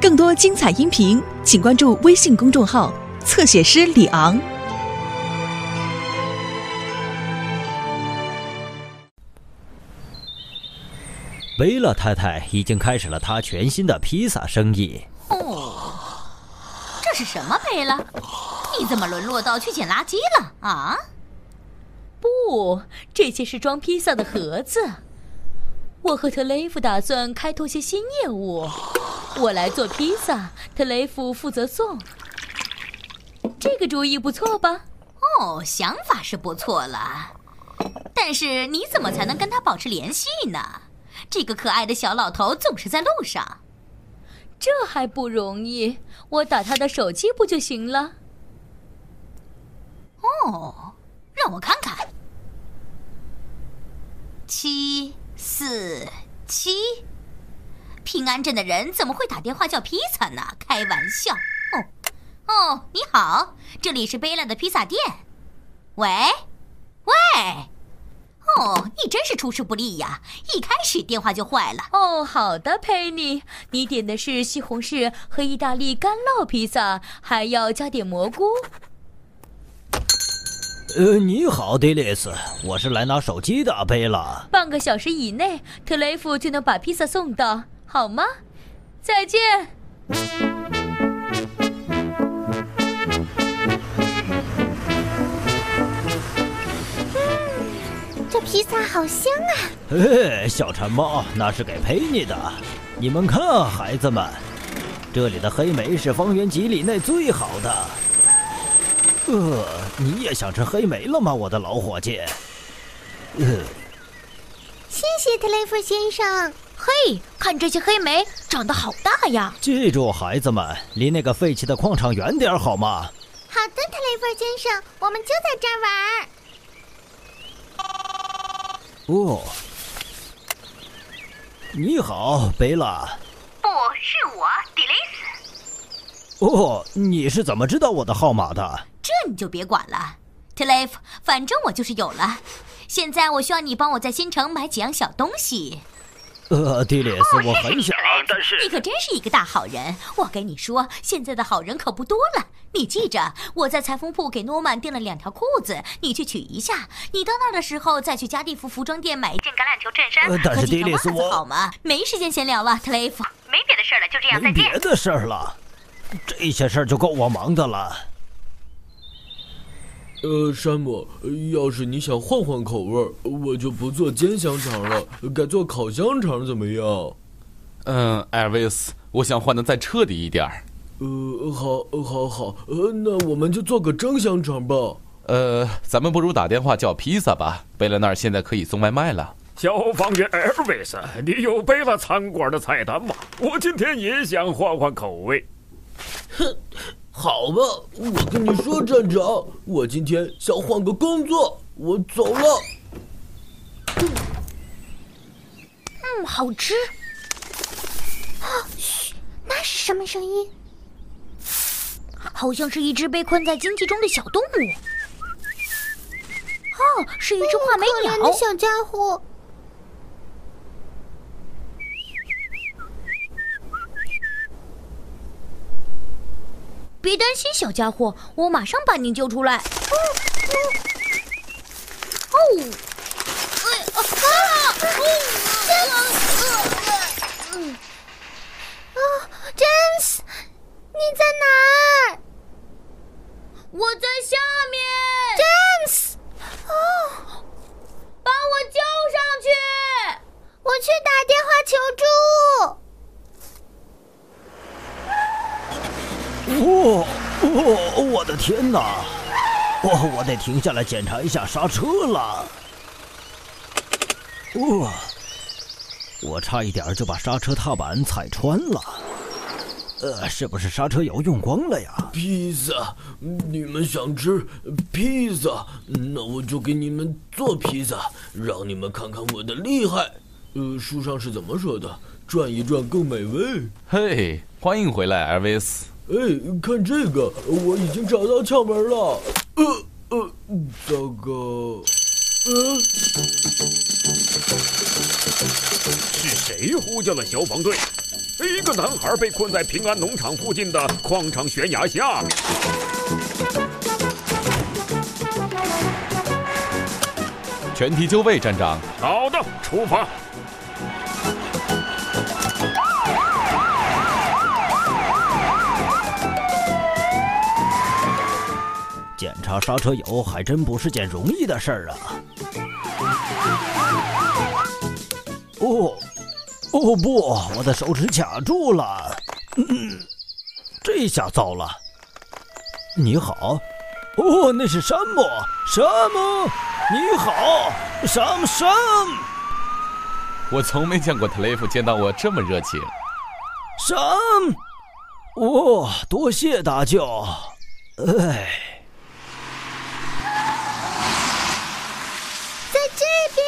更多精彩音频，请关注微信公众号“侧写师李昂”。贝勒太太已经开始了她全新的披萨生意。哦，这是什么贝勒？你怎么沦落到去捡垃圾了啊？不，这些是装披萨的盒子。我和特雷弗打算开拓些新业务。我来做披萨，特雷弗负责送。这个主意不错吧？哦，想法是不错了，但是你怎么才能跟他保持联系呢？这个可爱的小老头总是在路上。这还不容易，我打他的手机不就行了？哦，让我看看，七四七。平安镇的人怎么会打电话叫披萨呢？开玩笑！哦，哦，你好，这里是贝拉的披萨店。喂，喂，哦，你真是出师不利呀！一开始电话就坏了。哦，好的，佩妮，你点的是西红柿和意大利干酪披萨，还要加点蘑菇。呃，你好，迪丽斯，我是来拿手机的，贝拉。半个小时以内，特雷弗就能把披萨送到。好吗？再见。嗯，这披萨好香啊！嘿，小馋猫，那是给佩妮的。你们看，孩子们，这里的黑莓是方圆几里内最好的。呃，你也想吃黑莓了吗，我的老伙计？呃，谢谢特雷弗先生。嘿，看这些黑莓，长得好大呀！记住，孩子们，离那个废弃的矿场远点好吗？好的，特雷弗先生，我们就在这儿玩。哦，你好，贝拉。不是我，迪丽斯。哦，你是怎么知道我的号码的？这你就别管了，特雷弗，反正我就是有了。现在我需要你帮我在新城买几样小东西。呃，迪里斯，我很想，但是你可真是一个大好人。我跟你说，现在的好人可不多了。你记着，我在裁缝铺给诺曼订了两条裤子，你去取一下。你到那儿的时候，再去加蒂夫服装店买一件橄榄球衬衫和几条袜子，好吗？没时间闲聊了，特雷弗。没别的事了，就这样，再见。别的事了，这些事儿就够我忙的了。呃，山姆，要是你想换换口味，我就不做煎香肠了，改做烤香肠怎么样？嗯，艾维斯，我想换的再彻底一点儿。呃，好，好，好，呃，那我们就做个蒸香肠吧。呃，咱们不如打电话叫披萨吧。贝勒那儿现在可以送外卖了。消防员艾维斯，你有贝拉餐馆的菜单吗？我今天也想换换口味。哼。好吧，我跟你说，站长，我今天想换个工作，我走了。嗯，好吃。啊，嘘，那是什么声音？好像是一只被困在荆棘中的小动物。哦，是一只画眉鸟。可怜的小家伙。别担心，小家伙，我马上把你救出来。哦，哎啊啊！詹姆，啊，詹姆斯，你在哪儿？我在下面。詹姆斯，哦，把我救上去！我去打电话求助。哦哦，我的天哪！我我得停下来检查一下刹车了。哇！我差一点就把刹车踏板踩穿了。呃，是不是刹车油用光了呀？披萨，你们想吃披萨？那我就给你们做披萨，让你们看看我的厉害。呃，书上是怎么说的？转一转更美味。嘿，欢迎回来，艾维斯。哎，看这个，我已经找到窍门了。呃呃，糟糕，呃，是谁呼叫了消防队？一个男孩被困在平安农场附近的矿场悬崖下面。全体就位，站长。好的，出发。检查刹车油还真不是件容易的事儿啊！哦，哦不，我的手指卡住了，嗯，这下糟了。你好，哦，那是山姆，山姆，你好，山姆，山姆。我从没见过特雷弗见到我这么热情。山姆，哦，多谢大舅，哎。在这边。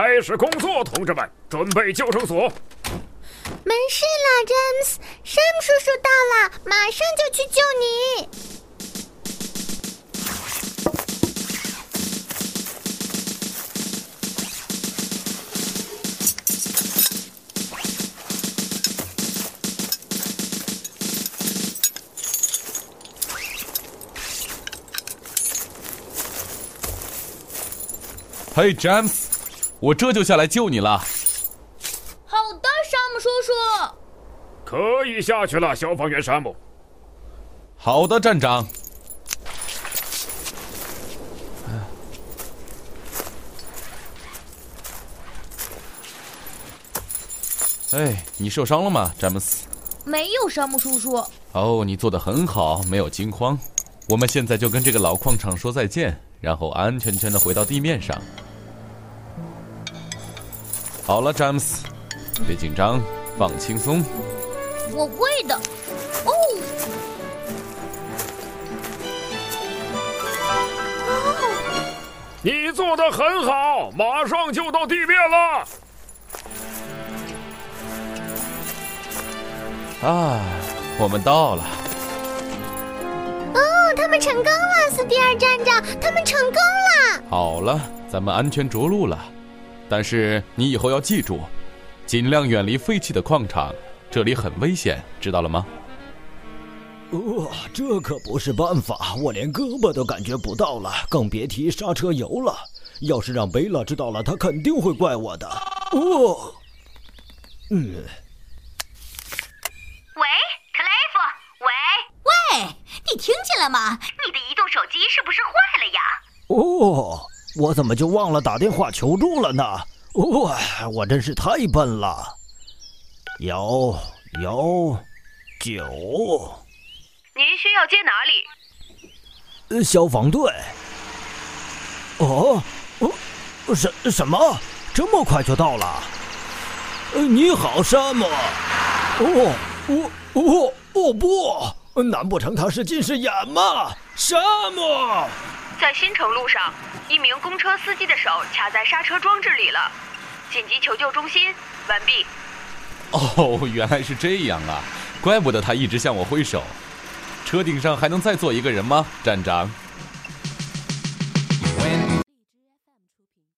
开始工作，同志们，准备救生索。没事啦，詹姆斯，山姆叔叔到了，马上就去救你。嘿，詹姆斯，我这就下来救你了。好的，山姆叔叔。可以下去了，消防员山姆。好的，站长。哎，你受伤了吗，詹姆斯？没有，山姆叔叔。哦，你做的很好，没有惊慌。我们现在就跟这个老矿场说再见，然后安安全全的回到地面上。好了，詹姆斯，别紧张，放轻松。我会的。哦，你做的很好，马上就到地面了。啊，我们到了。哦，他们成功了，斯蒂尔站长，他们成功了。好了，咱们安全着陆了。但是你以后要记住，尽量远离废弃的矿场，这里很危险，知道了吗？哦，这可不是办法，我连胳膊都感觉不到了，更别提刹车油了。要是让贝拉知道了，他肯定会怪我的。哦，嗯。喂，克雷夫，喂喂，你听见了吗？你的移动手机是不是坏了呀？哦。我怎么就忘了打电话求助了呢？哇，我真是太笨了。幺幺九，您需要接哪里？消防队。哦，哦，什什么？这么快就到了？你好，山姆。哦，哦哦哦不，难不成他是近视眼吗？山姆，在新城路上。一名公车司机的手卡在刹车装置里了，紧急求救中心完毕。哦，原来是这样啊，怪不得他一直向我挥手。车顶上还能再坐一个人吗，站长？